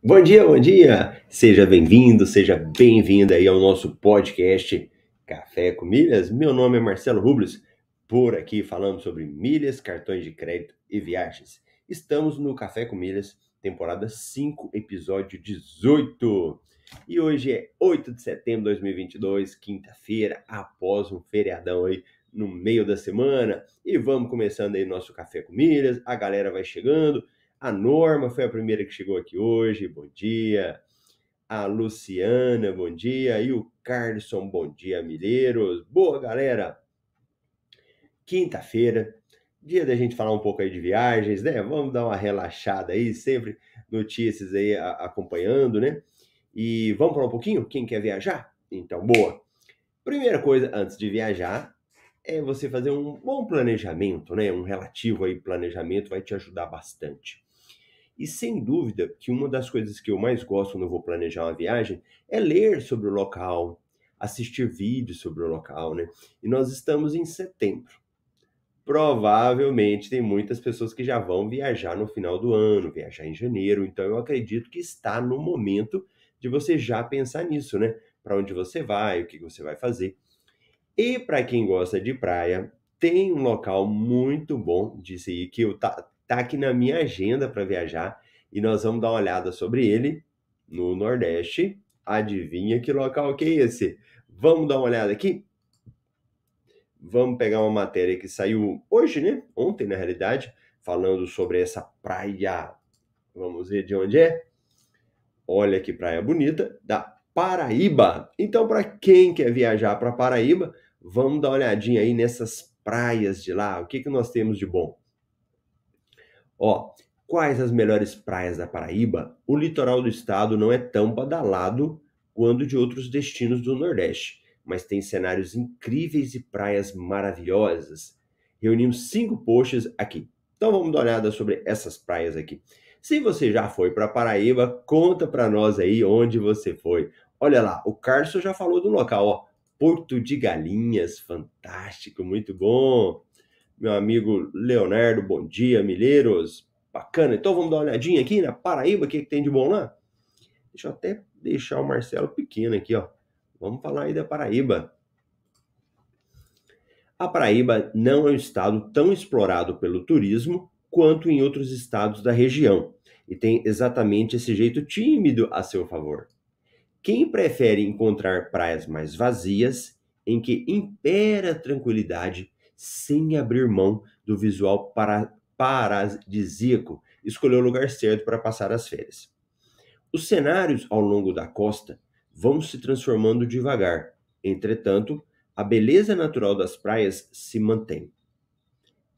Bom dia, bom dia! Seja bem-vindo, seja bem-vinda aí ao nosso podcast Café com Milhas. Meu nome é Marcelo Rubles, por aqui falamos sobre milhas, cartões de crédito e viagens. Estamos no Café com Milhas, temporada 5, episódio 18. E hoje é 8 de setembro de 2022, quinta-feira, após um feriadão aí no meio da semana. E vamos começando aí nosso Café com Milhas, a galera vai chegando a Norma foi a primeira que chegou aqui hoje, bom dia. A Luciana, bom dia. E o Carlson, bom dia, Milheiros. Boa, galera. Quinta-feira, dia da gente falar um pouco aí de viagens, né? Vamos dar uma relaxada aí, sempre notícias aí acompanhando, né? E vamos falar um pouquinho? Quem quer viajar? Então, boa. Primeira coisa, antes de viajar, é você fazer um bom planejamento, né? Um relativo aí planejamento vai te ajudar bastante. E sem dúvida que uma das coisas que eu mais gosto quando eu vou planejar uma viagem é ler sobre o local, assistir vídeos sobre o local, né? E nós estamos em setembro. Provavelmente tem muitas pessoas que já vão viajar no final do ano, viajar em janeiro, então eu acredito que está no momento de você já pensar nisso, né? Para onde você vai, o que você vai fazer. E para quem gosta de praia, tem um local muito bom disso aí que eu tá, tá aqui na minha agenda para viajar e nós vamos dar uma olhada sobre ele no Nordeste. Adivinha que local que é esse? Vamos dar uma olhada aqui? Vamos pegar uma matéria que saiu hoje, né? Ontem, na realidade, falando sobre essa praia. Vamos ver de onde é? Olha que praia bonita, da Paraíba. Então, para quem quer viajar para Paraíba, vamos dar uma olhadinha aí nessas praias de lá. O que, que nós temos de bom? Ó, quais as melhores praias da Paraíba? O litoral do estado não é tão badalado quanto de outros destinos do Nordeste, mas tem cenários incríveis e praias maravilhosas. Reunimos cinco posts aqui. Então vamos dar uma olhada sobre essas praias aqui. Se você já foi para Paraíba, conta para nós aí onde você foi. Olha lá, o Carlos já falou do local, ó. Porto de Galinhas, fantástico, muito bom meu amigo Leonardo, bom dia, Milheiros, bacana. Então vamos dar uma olhadinha aqui na Paraíba, o que, que tem de bom lá? Deixa eu até deixar o Marcelo pequeno aqui, ó. Vamos falar aí da Paraíba. A Paraíba não é um estado tão explorado pelo turismo quanto em outros estados da região e tem exatamente esse jeito tímido a seu favor. Quem prefere encontrar praias mais vazias, em que impera a tranquilidade, sem abrir mão do visual para, paradisíaco, escolheu o lugar certo para passar as férias. Os cenários ao longo da costa vão se transformando devagar, entretanto, a beleza natural das praias se mantém.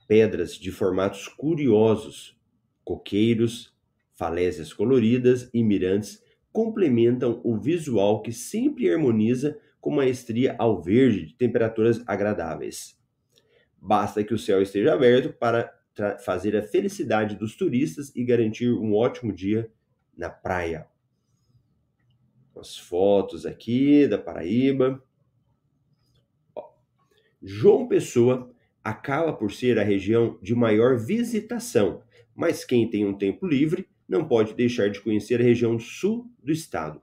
Pedras de formatos curiosos, coqueiros, falésias coloridas e mirantes complementam o visual que sempre harmoniza com maestria ao verde de temperaturas agradáveis. Basta que o céu esteja aberto para fazer a felicidade dos turistas e garantir um ótimo dia na praia. As fotos aqui da Paraíba. Ó, João Pessoa acaba por ser a região de maior visitação, mas quem tem um tempo livre não pode deixar de conhecer a região sul do estado.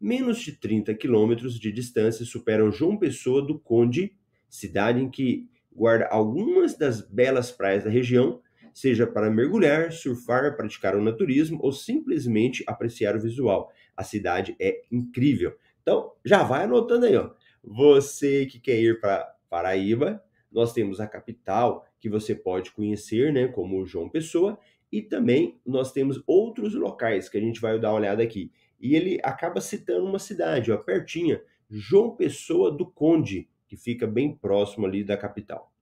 Menos de 30 quilômetros de distância superam João Pessoa do Conde, cidade em que guarda algumas das belas praias da região, seja para mergulhar, surfar, praticar o naturismo ou simplesmente apreciar o visual. A cidade é incrível. Então, já vai anotando aí, ó. Você que quer ir para Paraíba, nós temos a capital que você pode conhecer, né, como João Pessoa, e também nós temos outros locais que a gente vai dar uma olhada aqui. E ele acaba citando uma cidade, ó, pertinha, João Pessoa do Conde, que fica bem próximo ali da capital.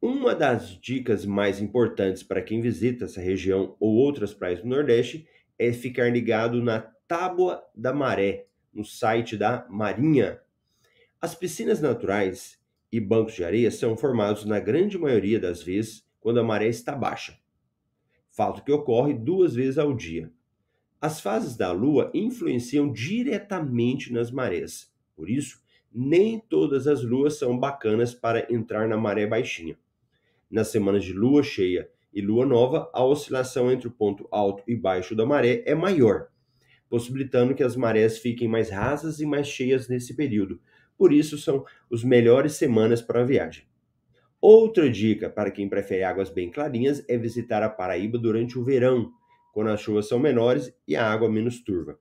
Uma das dicas mais importantes para quem visita essa região ou outras praias do Nordeste é ficar ligado na Tábua da Maré, no site da Marinha. As piscinas naturais e bancos de areia são formados na grande maioria das vezes quando a maré está baixa, fato que ocorre duas vezes ao dia. As fases da Lua influenciam diretamente nas marés, por isso, nem todas as luas são bacanas para entrar na maré baixinha. Nas semanas de lua cheia e lua nova, a oscilação entre o ponto alto e baixo da maré é maior, possibilitando que as marés fiquem mais rasas e mais cheias nesse período. Por isso, são as melhores semanas para a viagem. Outra dica para quem prefere águas bem clarinhas é visitar a Paraíba durante o verão, quando as chuvas são menores e a água menos turva.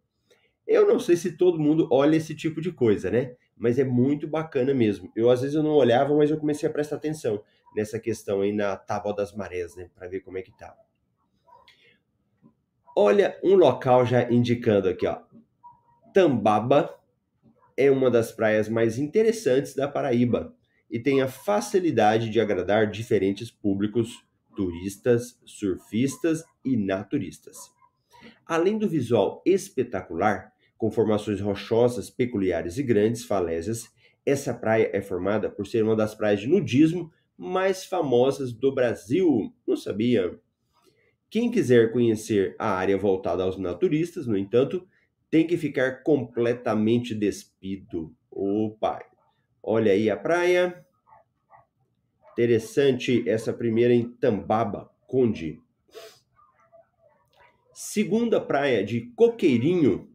Eu não sei se todo mundo olha esse tipo de coisa, né? Mas é muito bacana mesmo. Eu às vezes eu não olhava, mas eu comecei a prestar atenção nessa questão aí na Tábua das Marés, né? Para ver como é que tá. Olha um local já indicando aqui, ó. Tambaba é uma das praias mais interessantes da Paraíba e tem a facilidade de agradar diferentes públicos, turistas, surfistas e naturistas. Além do visual espetacular, com formações rochosas peculiares e grandes falésias, essa praia é formada por ser uma das praias de nudismo mais famosas do Brasil. Não sabia? Quem quiser conhecer a área voltada aos naturistas, no entanto, tem que ficar completamente despido. Opa! Olha aí a praia. Interessante essa primeira em Tambaba, Conde. Segunda praia de Coqueirinho,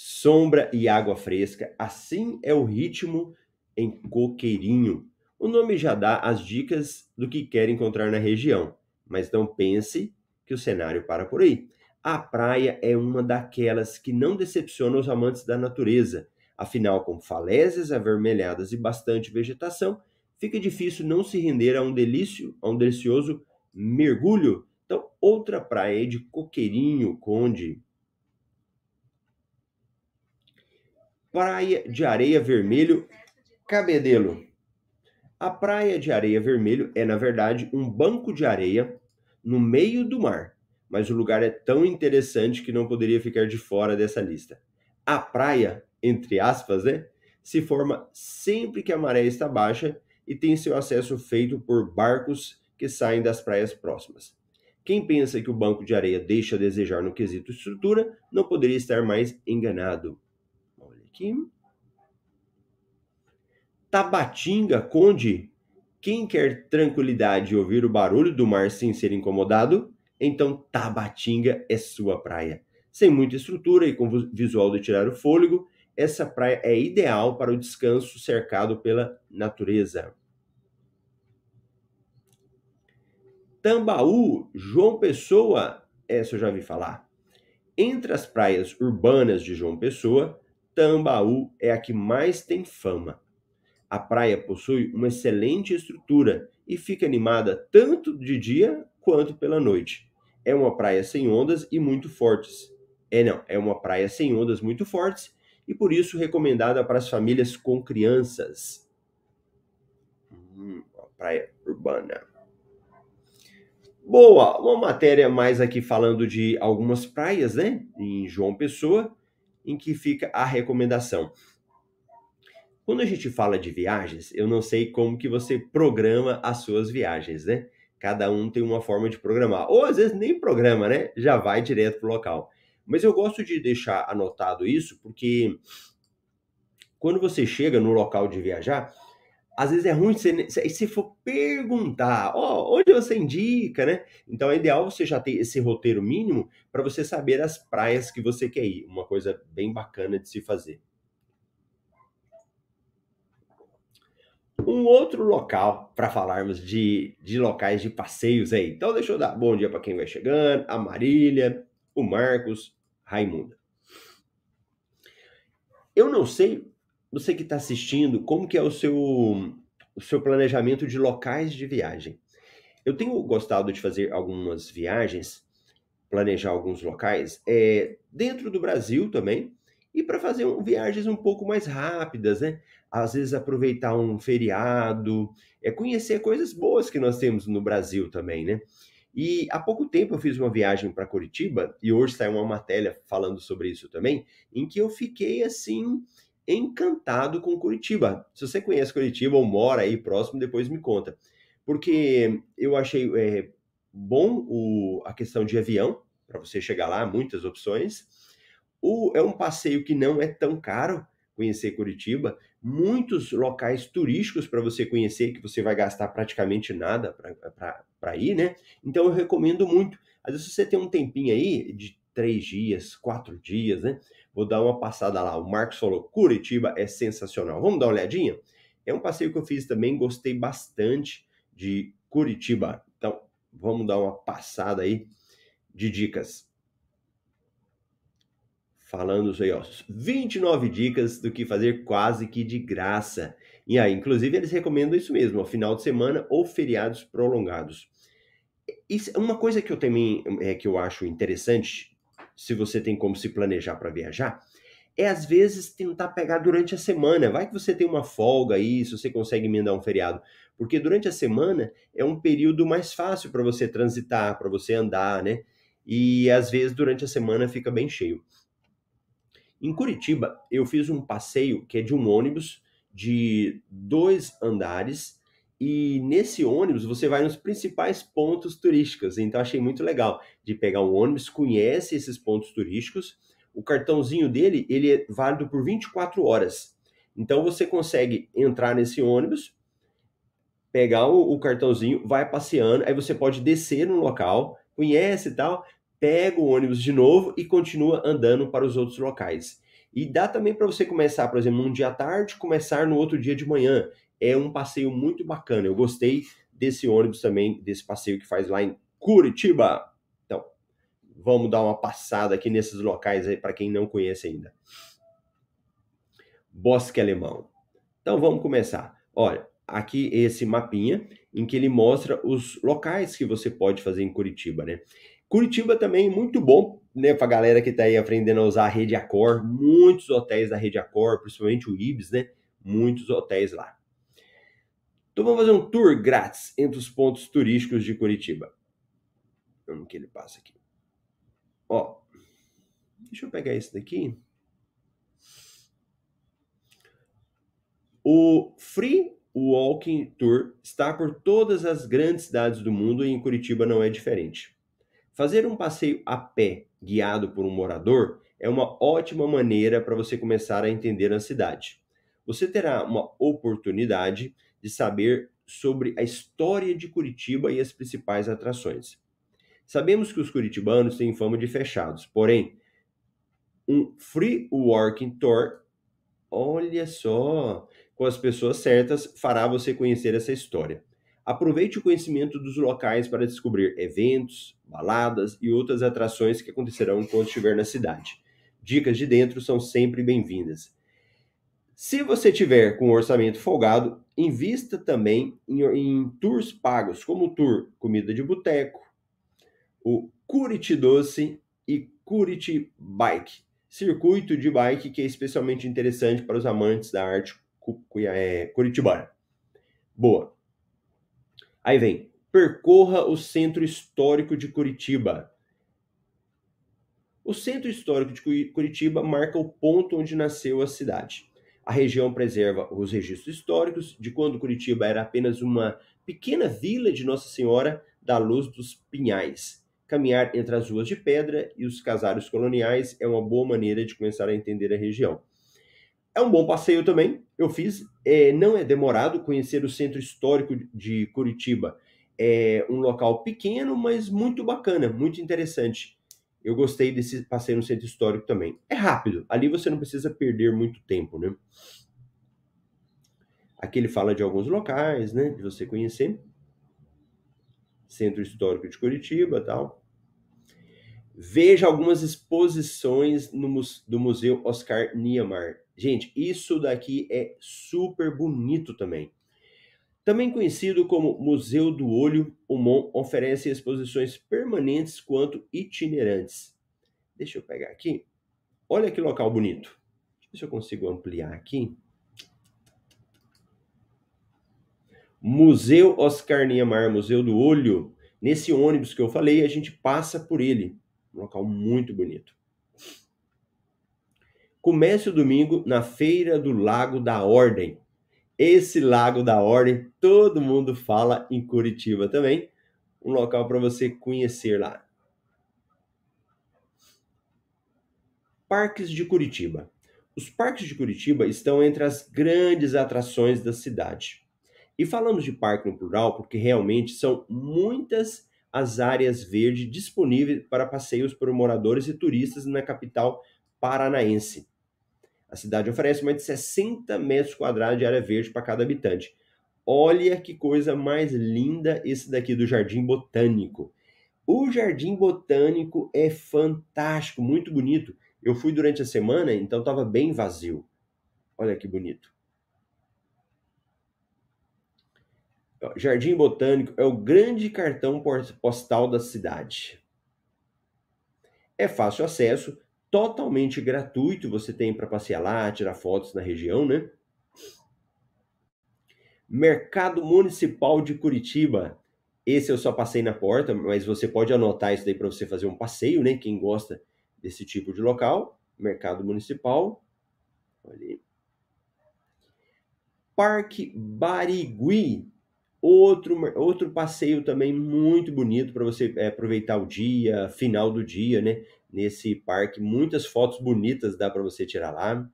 sombra e água fresca. Assim é o ritmo em Coqueirinho. O nome já dá as dicas do que quer encontrar na região, mas não pense que o cenário para por aí. A praia é uma daquelas que não decepciona os amantes da natureza. Afinal, com falésias avermelhadas e bastante vegetação, fica difícil não se render a um delício, a um delicioso mergulho. Então, outra praia de Coqueirinho, Conde. Praia de Areia Vermelho, Cabedelo. A praia de areia vermelho é, na verdade, um banco de areia no meio do mar, mas o lugar é tão interessante que não poderia ficar de fora dessa lista. A praia, entre aspas, né, se forma sempre que a maré está baixa e tem seu acesso feito por barcos que saem das praias próximas. Quem pensa que o banco de areia deixa a desejar no quesito estrutura não poderia estar mais enganado. Aqui. Tabatinga, Conde. Quem quer tranquilidade e ouvir o barulho do mar sem ser incomodado? Então Tabatinga é sua praia. Sem muita estrutura e com visual de tirar o fôlego, essa praia é ideal para o descanso cercado pela natureza. Tambaú, João Pessoa, essa eu já vi falar. Entre as praias urbanas de João Pessoa, Tambaú é a que mais tem fama. A praia possui uma excelente estrutura e fica animada tanto de dia quanto pela noite. É uma praia sem ondas e muito fortes. É não, é uma praia sem ondas muito fortes e por isso recomendada para as famílias com crianças. Hum, praia urbana. Boa, uma matéria mais aqui falando de algumas praias, né, em João Pessoa, em que fica a recomendação. Quando a gente fala de viagens, eu não sei como que você programa as suas viagens, né? Cada um tem uma forma de programar. Ou às vezes nem programa, né? Já vai direto pro local. Mas eu gosto de deixar anotado isso porque quando você chega no local de viajar, às vezes é ruim se, se for perguntar, ó, oh, onde você indica, né? Então é ideal você já ter esse roteiro mínimo para você saber as praias que você quer ir. Uma coisa bem bacana de se fazer. um outro local para falarmos de, de locais de passeios aí. Então, deixa eu dar bom dia para quem vai chegando: a Marília, o Marcos, Raimunda. Eu não sei, você que está assistindo, como que é o seu, o seu planejamento de locais de viagem. Eu tenho gostado de fazer algumas viagens, planejar alguns locais, é, dentro do Brasil também, e para fazer um, viagens um pouco mais rápidas, né? Às vezes aproveitar um feriado, é conhecer coisas boas que nós temos no Brasil também, né? E há pouco tempo eu fiz uma viagem para Curitiba e hoje saiu uma matéria falando sobre isso também, em que eu fiquei assim encantado com Curitiba. Se você conhece Curitiba ou mora aí próximo, depois me conta. Porque eu achei é, bom o, a questão de avião, para você chegar lá, muitas opções. O, é um passeio que não é tão caro conhecer Curitiba, muitos locais turísticos para você conhecer, que você vai gastar praticamente nada para ir, né? Então eu recomendo muito. Às vezes você tem um tempinho aí de três dias, quatro dias, né? Vou dar uma passada lá. O Marcos falou: Curitiba é sensacional. Vamos dar uma olhadinha? É um passeio que eu fiz também, gostei bastante de Curitiba. Então, vamos dar uma passada aí de dicas falando aí, ó, 29 dicas do que fazer quase que de graça. E aí, inclusive, eles recomendam isso mesmo, ó, final de semana ou feriados prolongados. Isso, uma coisa que eu também é que eu acho interessante, se você tem como se planejar para viajar, é às vezes tentar pegar durante a semana. Vai que você tem uma folga aí, se você consegue emendar um feriado, porque durante a semana é um período mais fácil para você transitar, para você andar, né? E às vezes durante a semana fica bem cheio. Em Curitiba, eu fiz um passeio que é de um ônibus de dois andares e nesse ônibus você vai nos principais pontos turísticos. Então achei muito legal de pegar um ônibus, conhece esses pontos turísticos. O cartãozinho dele, ele é válido por 24 horas. Então você consegue entrar nesse ônibus, pegar o, o cartãozinho, vai passeando, aí você pode descer no local, conhece e tal, pega o ônibus de novo e continua andando para os outros locais. E dá também para você começar, por exemplo, num dia à tarde, começar no outro dia de manhã. É um passeio muito bacana. Eu gostei desse ônibus também, desse passeio que faz lá em Curitiba. Então, vamos dar uma passada aqui nesses locais aí para quem não conhece ainda. Bosque Alemão. Então vamos começar. Olha, aqui esse mapinha em que ele mostra os locais que você pode fazer em Curitiba, né? Curitiba também muito bom, né, para a galera que está aí aprendendo a usar a rede Accor, muitos hotéis da rede Accor, principalmente o Ibis, né? Muitos hotéis lá. Então vamos fazer um tour grátis entre os pontos turísticos de Curitiba. Vamos que ele passa aqui. Ó, deixa eu pegar esse daqui. O Free Walking Tour está por todas as grandes cidades do mundo e em Curitiba não é diferente. Fazer um passeio a pé guiado por um morador é uma ótima maneira para você começar a entender a cidade. Você terá uma oportunidade de saber sobre a história de Curitiba e as principais atrações. Sabemos que os curitibanos têm fama de fechados, porém, um free walking tour, olha só, com as pessoas certas, fará você conhecer essa história. Aproveite o conhecimento dos locais para descobrir eventos, baladas e outras atrações que acontecerão quando estiver na cidade. Dicas de dentro são sempre bem-vindas. Se você tiver com orçamento folgado, invista também em, em tours pagos, como o tour Comida de Boteco, o Curiti Doce e Curiti Bike, circuito de bike que é especialmente interessante para os amantes da arte é, curitibana. Boa! Aí vem, percorra o centro histórico de Curitiba. O centro histórico de Curitiba marca o ponto onde nasceu a cidade. A região preserva os registros históricos de quando Curitiba era apenas uma pequena vila de Nossa Senhora da Luz dos Pinhais. Caminhar entre as ruas de pedra e os casários coloniais é uma boa maneira de começar a entender a região. É um bom passeio também. Eu fiz. É, não é demorado conhecer o centro histórico de Curitiba. É um local pequeno, mas muito bacana, muito interessante. Eu gostei desse passeio no centro histórico também. É rápido. Ali você não precisa perder muito tempo, né? Aqui ele fala de alguns locais, né? De você conhecer. Centro Histórico de Curitiba tal. Veja algumas exposições no, do Museu Oscar Niemeyer. Gente, isso daqui é super bonito também. Também conhecido como Museu do Olho, o MON oferece exposições permanentes quanto itinerantes. Deixa eu pegar aqui. Olha que local bonito. Deixa eu ver se eu consigo ampliar aqui. Museu Oscar Niemeyer, Museu do Olho. Nesse ônibus que eu falei, a gente passa por ele. Um local muito bonito. Comece o domingo na Feira do Lago da Ordem. Esse Lago da Ordem, todo mundo fala em Curitiba também. Um local para você conhecer lá. Parques de Curitiba. Os parques de Curitiba estão entre as grandes atrações da cidade. E falamos de parque no plural porque realmente são muitas as áreas verdes disponíveis para passeios por moradores e turistas na capital paranaense. A cidade oferece mais de 60 metros quadrados de área verde para cada habitante. Olha que coisa mais linda esse daqui do Jardim Botânico. O Jardim Botânico é fantástico, muito bonito. Eu fui durante a semana, então estava bem vazio. Olha que bonito. Jardim Botânico é o grande cartão postal da cidade. É fácil acesso, totalmente gratuito, você tem para passear lá, tirar fotos na região, né? Mercado Municipal de Curitiba. Esse eu só passei na porta, mas você pode anotar isso daí para você fazer um passeio, né? Quem gosta desse tipo de local. Mercado Municipal. Olha Parque Barigui. Outro, outro passeio também muito bonito para você é, aproveitar o dia, final do dia, né? Nesse parque, muitas fotos bonitas dá para você tirar lá.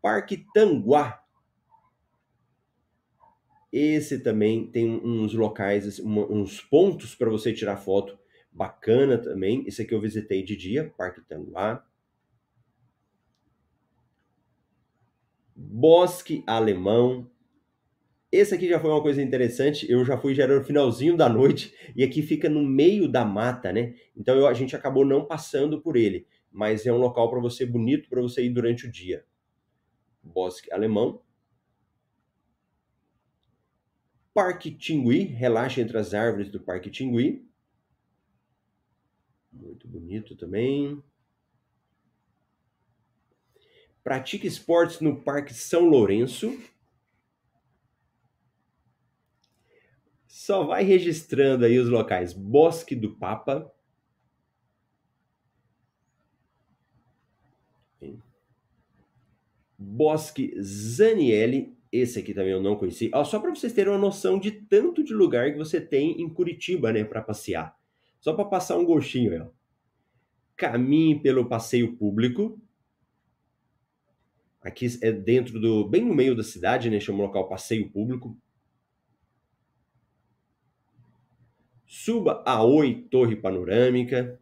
Parque Tanguá. Esse também tem uns locais, assim, uns pontos para você tirar foto bacana também. Esse aqui eu visitei de dia, Parque Tanguá. Bosque Alemão, esse aqui já foi uma coisa interessante. Eu já fui já era no finalzinho da noite e aqui fica no meio da mata, né? Então eu, a gente acabou não passando por ele, mas é um local para você bonito para você ir durante o dia. Bosque Alemão. Parque Tingui, relaxa entre as árvores do Parque Tingui. Muito bonito também. Pratique esportes no Parque São Lourenço. Só vai registrando aí os locais. Bosque do Papa. Bosque Zaniele. Esse aqui também eu não conheci. Ó, só para vocês terem uma noção de tanto de lugar que você tem em Curitiba, né, para passear. Só para passar um gostinho, ó. Caminhe pelo passeio público. Aqui é dentro do bem no meio da cidade, né, chama o local passeio público. Suba a Oi Torre Panorâmica,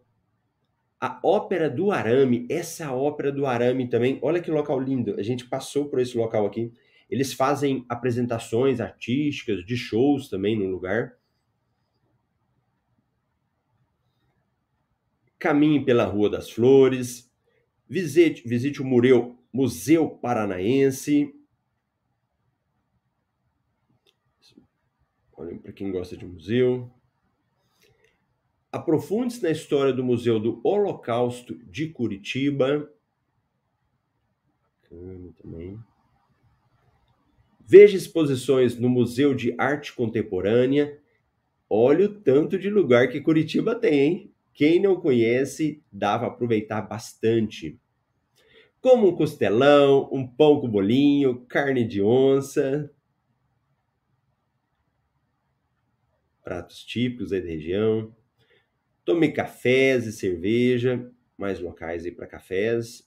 a Ópera do Arame, essa Ópera do Arame também, olha que local lindo, a gente passou por esse local aqui. Eles fazem apresentações artísticas, de shows também no lugar. Caminhe pela Rua das Flores, visite, visite o Museu, Museu Paranaense. Olha para quem gosta de museu. Aprofunde-se na história do Museu do Holocausto de Curitiba. Também. Veja exposições no Museu de Arte Contemporânea. Olha o tanto de lugar que Curitiba tem, hein? Quem não conhece, dá para aproveitar bastante. Como um costelão, um pão com bolinho, carne de onça. Pratos típicos aí da região. Tome cafés e cerveja, mais locais aí para cafés.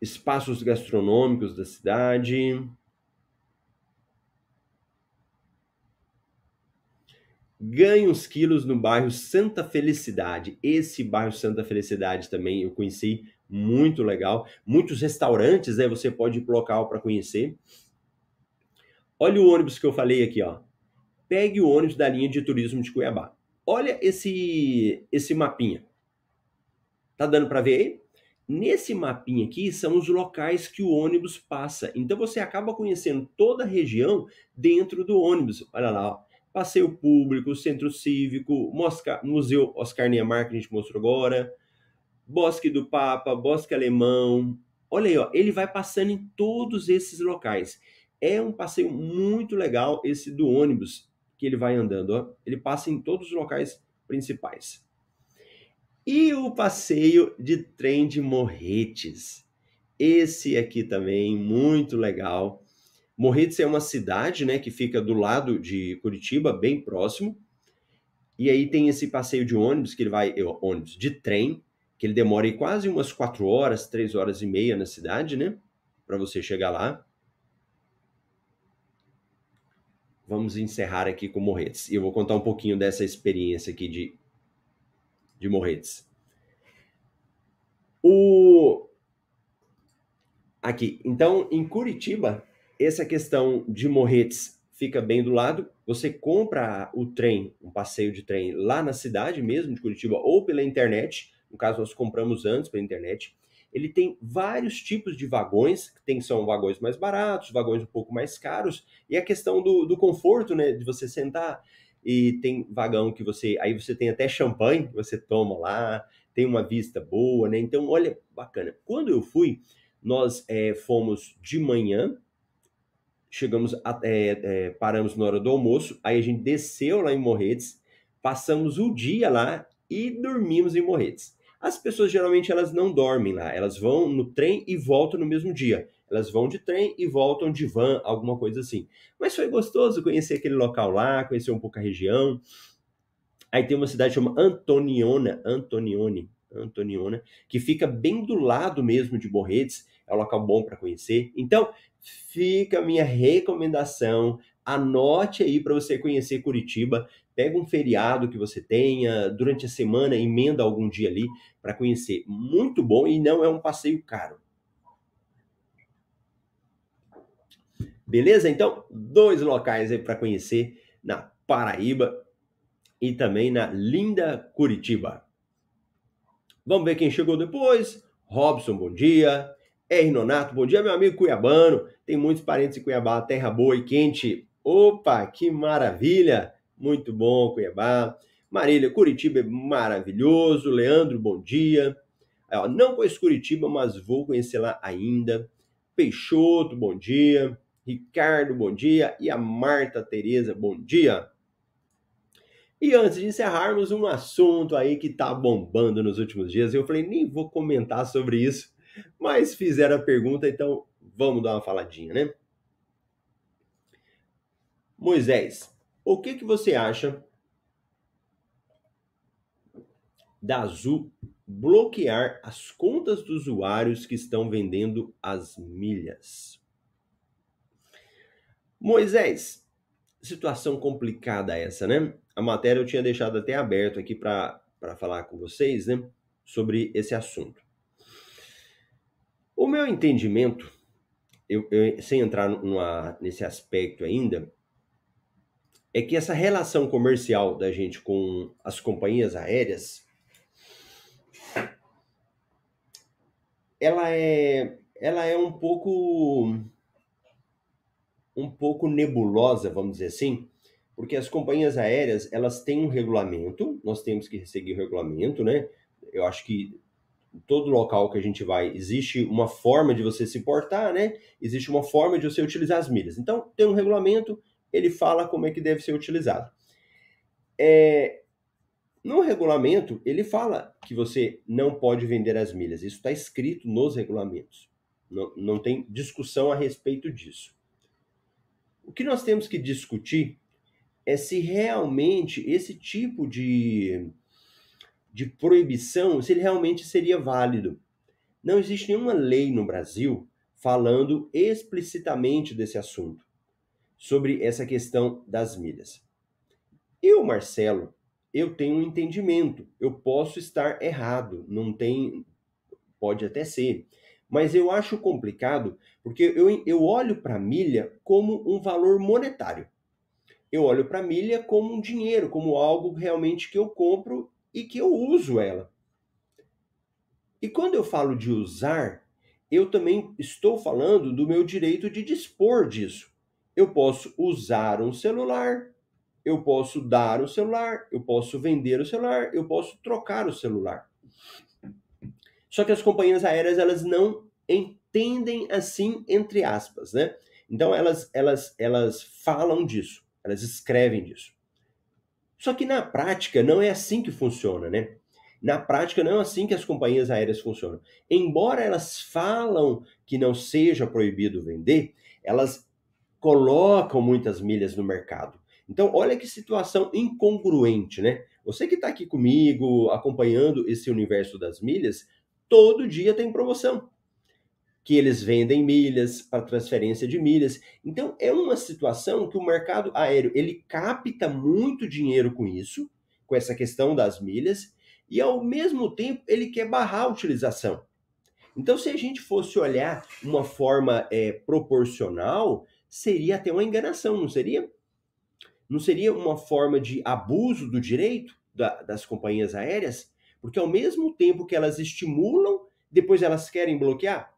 Espaços gastronômicos da cidade. Ganhe uns quilos no bairro Santa Felicidade. Esse bairro Santa Felicidade também eu conheci, muito legal. Muitos restaurantes, né? Você pode ir para local para conhecer. Olha o ônibus que eu falei aqui, ó pegue o ônibus da linha de turismo de Cuiabá. Olha esse esse mapinha. Tá dando para ver aí? Nesse mapinha aqui são os locais que o ônibus passa. Então você acaba conhecendo toda a região dentro do ônibus. Olha lá, ó. passeio público, centro cívico, Mosca, Museu Oscar Niemeyer que a gente mostrou agora, Bosque do Papa, Bosque Alemão. Olha aí, ó, ele vai passando em todos esses locais. É um passeio muito legal esse do ônibus que ele vai andando. Ó. Ele passa em todos os locais principais. E o passeio de trem de Morretes. Esse aqui também, muito legal. Morretes é uma cidade né, que fica do lado de Curitiba, bem próximo. E aí tem esse passeio de ônibus, que ele vai, ônibus de trem, que ele demora quase umas quatro horas, três horas e meia na cidade, né? Para você chegar lá. Vamos encerrar aqui com Morretes. E eu vou contar um pouquinho dessa experiência aqui de, de Morretes. O... Aqui, então, em Curitiba, essa questão de Morretes fica bem do lado. Você compra o trem, um passeio de trem lá na cidade mesmo de Curitiba ou pela internet. No caso, nós compramos antes pela internet ele tem vários tipos de vagões, que tem, são vagões mais baratos, vagões um pouco mais caros, e a questão do, do conforto, né, de você sentar, e tem vagão que você, aí você tem até champanhe, que você toma lá, tem uma vista boa, né, então olha, bacana. Quando eu fui, nós é, fomos de manhã, chegamos, a, é, é, paramos na hora do almoço, aí a gente desceu lá em Morretes, passamos o dia lá e dormimos em Morretes. As pessoas geralmente elas não dormem lá, elas vão no trem e voltam no mesmo dia. Elas vão de trem e voltam de van, alguma coisa assim. Mas foi gostoso conhecer aquele local lá, conhecer um pouco a região. Aí tem uma cidade chamada Antoniona, Antonione, Antoniona, que fica bem do lado mesmo de Borretes. É um local bom para conhecer. Então, fica a minha recomendação. Anote aí para você conhecer Curitiba. Pega um feriado que você tenha, durante a semana, emenda algum dia ali para conhecer. Muito bom e não é um passeio caro. Beleza? Então, dois locais aí para conhecer na Paraíba e também na linda Curitiba. Vamos ver quem chegou depois. Robson, bom dia. R. Nonato, bom dia, meu amigo cuiabano. Tem muitos parentes em Cuiabá, terra boa e quente. Opa, que maravilha! Muito bom, Cuiabá. Marília, Curitiba é maravilhoso. Leandro, bom dia. não conheço Curitiba, mas vou conhecer lá ainda. Peixoto, bom dia. Ricardo, bom dia. E a Marta Tereza, bom dia. E antes de encerrarmos, um assunto aí que tá bombando nos últimos dias. Eu falei, nem vou comentar sobre isso, mas fizeram a pergunta, então vamos dar uma faladinha, né? Moisés, o que, que você acha da Azul bloquear as contas dos usuários que estão vendendo as milhas? Moisés, situação complicada essa, né? A matéria eu tinha deixado até aberto aqui para falar com vocês, né? Sobre esse assunto. O meu entendimento, eu, eu, sem entrar numa, nesse aspecto ainda, é que essa relação comercial da gente com as companhias aéreas ela é ela é um pouco um pouco nebulosa, vamos dizer assim, porque as companhias aéreas, elas têm um regulamento, nós temos que seguir o regulamento, né? Eu acho que todo local que a gente vai, existe uma forma de você se portar, né? Existe uma forma de você utilizar as milhas. Então, tem um regulamento, ele fala como é que deve ser utilizado. É, no regulamento, ele fala que você não pode vender as milhas. Isso está escrito nos regulamentos. Não, não tem discussão a respeito disso. O que nós temos que discutir é se realmente esse tipo de, de proibição, se ele realmente seria válido. Não existe nenhuma lei no Brasil falando explicitamente desse assunto sobre essa questão das milhas. Eu, Marcelo, eu tenho um entendimento. Eu posso estar errado, não tem, pode até ser, mas eu acho complicado porque eu, eu olho para a milha como um valor monetário. Eu olho para a milha como um dinheiro, como algo realmente que eu compro e que eu uso ela. E quando eu falo de usar, eu também estou falando do meu direito de dispor disso. Eu posso usar um celular, eu posso dar o celular, eu posso vender o celular, eu posso trocar o celular. Só que as companhias aéreas elas não entendem assim entre aspas, né? Então elas elas elas falam disso, elas escrevem disso. Só que na prática não é assim que funciona, né? Na prática não é assim que as companhias aéreas funcionam. Embora elas falam que não seja proibido vender, elas colocam muitas milhas no mercado. Então, olha que situação incongruente, né? Você que está aqui comigo, acompanhando esse universo das milhas, todo dia tem promoção. Que eles vendem milhas para transferência de milhas. Então, é uma situação que o mercado aéreo ele capta muito dinheiro com isso, com essa questão das milhas, e ao mesmo tempo ele quer barrar a utilização. Então, se a gente fosse olhar uma forma é, proporcional, seria até uma enganação, não seria? Não seria uma forma de abuso do direito da, das companhias aéreas? Porque ao mesmo tempo que elas estimulam, depois elas querem bloquear?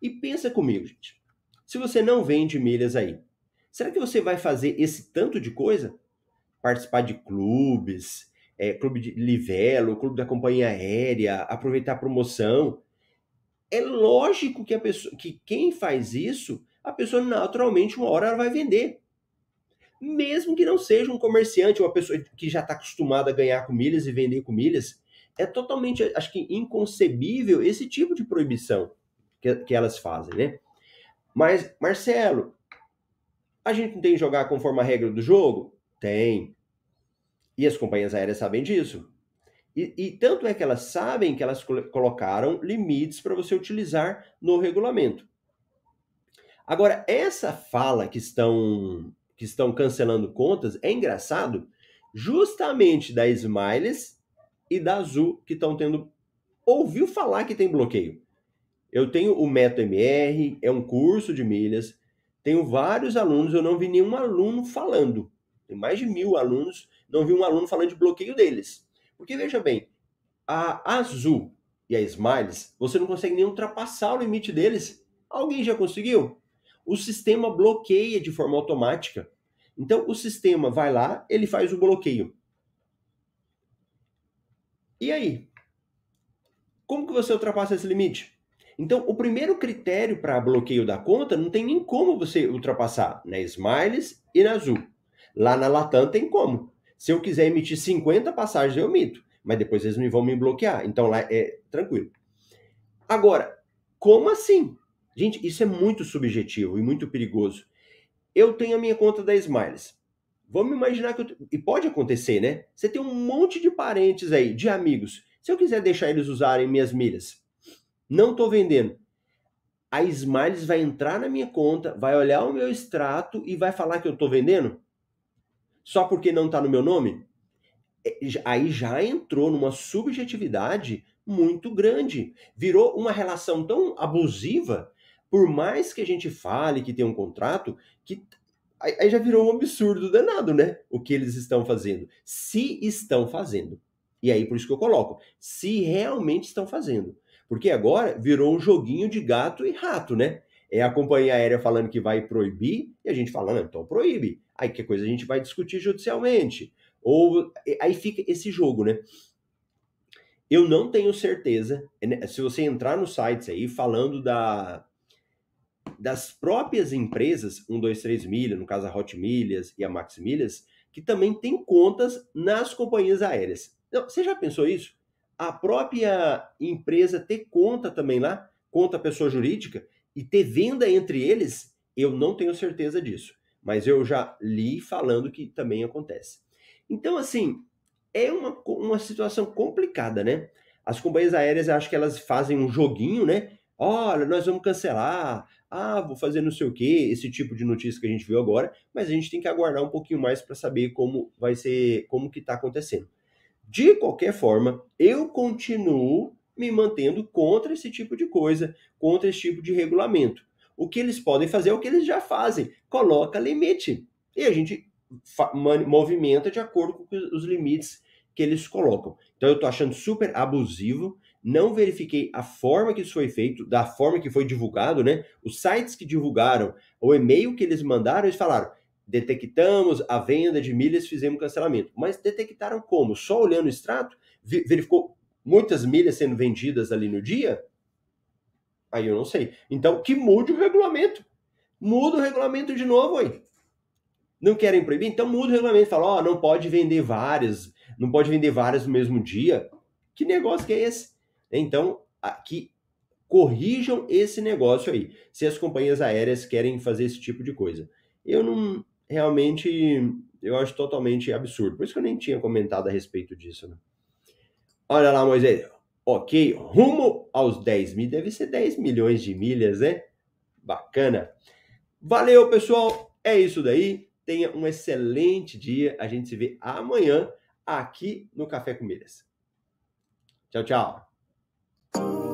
E pensa comigo, gente. Se você não vende milhas aí, será que você vai fazer esse tanto de coisa? Participar de clubes, é, clube de livelo, clube da companhia aérea, aproveitar a promoção. É lógico que a pessoa, que quem faz isso, a pessoa naturalmente uma hora ela vai vender mesmo que não seja um comerciante, uma pessoa que já está acostumada a ganhar com milhas e vender com milhas, é totalmente, acho que, inconcebível esse tipo de proibição que, que elas fazem, né? Mas, Marcelo, a gente não tem que jogar conforme a regra do jogo? Tem. E as companhias aéreas sabem disso. E, e tanto é que elas sabem que elas colocaram limites para você utilizar no regulamento. Agora, essa fala que estão que estão cancelando contas, é engraçado, justamente da Smiles e da Azul que estão tendo. Ouviu falar que tem bloqueio. Eu tenho o MetaMR, é um curso de milhas, tenho vários alunos, eu não vi nenhum aluno falando. Tem mais de mil alunos, não vi um aluno falando de bloqueio deles. Porque veja bem, a Azul e a Smiles, você não consegue nem ultrapassar o limite deles. Alguém já conseguiu? O sistema bloqueia de forma automática. Então, o sistema vai lá, ele faz o bloqueio. E aí? Como que você ultrapassa esse limite? Então, o primeiro critério para bloqueio da conta não tem nem como você ultrapassar na Smiles e na Azul. Lá na Latam tem como. Se eu quiser emitir 50 passagens, eu emito. Mas depois eles me vão me bloquear. Então lá é tranquilo. Agora, como assim? Gente, isso é muito subjetivo e muito perigoso. Eu tenho a minha conta da Smiles. Vamos imaginar que eu... E pode acontecer, né? Você tem um monte de parentes aí, de amigos. Se eu quiser deixar eles usarem minhas milhas, não estou vendendo. A Smiles vai entrar na minha conta, vai olhar o meu extrato e vai falar que eu estou vendendo? Só porque não está no meu nome? É, aí já entrou numa subjetividade muito grande. Virou uma relação tão abusiva por mais que a gente fale que tem um contrato, que aí já virou um absurdo danado, né? O que eles estão fazendo. Se estão fazendo. E aí por isso que eu coloco, se realmente estão fazendo. Porque agora virou um joguinho de gato e rato, né? É a companhia aérea falando que vai proibir e a gente falando, então proíbe. Aí que coisa a gente vai discutir judicialmente. Ou aí fica esse jogo, né? Eu não tenho certeza, né, se você entrar nos sites aí falando da das próprias empresas, 123 Milha, no caso a Hot Milhas e a Max Milhas, que também tem contas nas companhias aéreas. Não, você já pensou isso? A própria empresa ter conta também lá, conta pessoa jurídica, e ter venda entre eles, eu não tenho certeza disso. Mas eu já li falando que também acontece. Então, assim, é uma, uma situação complicada, né? As companhias aéreas, acho que elas fazem um joguinho, né? Olha, nós vamos cancelar, ah, vou fazer não sei o que, esse tipo de notícia que a gente viu agora, mas a gente tem que aguardar um pouquinho mais para saber como vai ser, como que está acontecendo. De qualquer forma, eu continuo me mantendo contra esse tipo de coisa, contra esse tipo de regulamento. O que eles podem fazer é o que eles já fazem, coloca limite. E a gente movimenta de acordo com os limites que eles colocam. Então eu estou achando super abusivo. Não verifiquei a forma que isso foi feito, da forma que foi divulgado, né? Os sites que divulgaram, o e-mail que eles mandaram, eles falaram: detectamos a venda de milhas, fizemos cancelamento. Mas detectaram como? Só olhando o extrato? Verificou muitas milhas sendo vendidas ali no dia? Aí eu não sei. Então, que mude o regulamento. Muda o regulamento de novo aí. Não querem proibir? Então muda o regulamento. Fala, ó, oh, não pode vender várias, não pode vender várias no mesmo dia. Que negócio que é esse? Então, aqui corrijam esse negócio aí. Se as companhias aéreas querem fazer esse tipo de coisa. Eu não realmente eu acho totalmente absurdo. Por isso que eu nem tinha comentado a respeito disso, né? Olha lá, Moisés. Ok, rumo aos 10 mil, deve ser 10 milhões de milhas, né? Bacana. Valeu, pessoal. É isso daí. Tenha um excelente dia. A gente se vê amanhã aqui no Café com Milhas. Tchau, tchau. Thank you.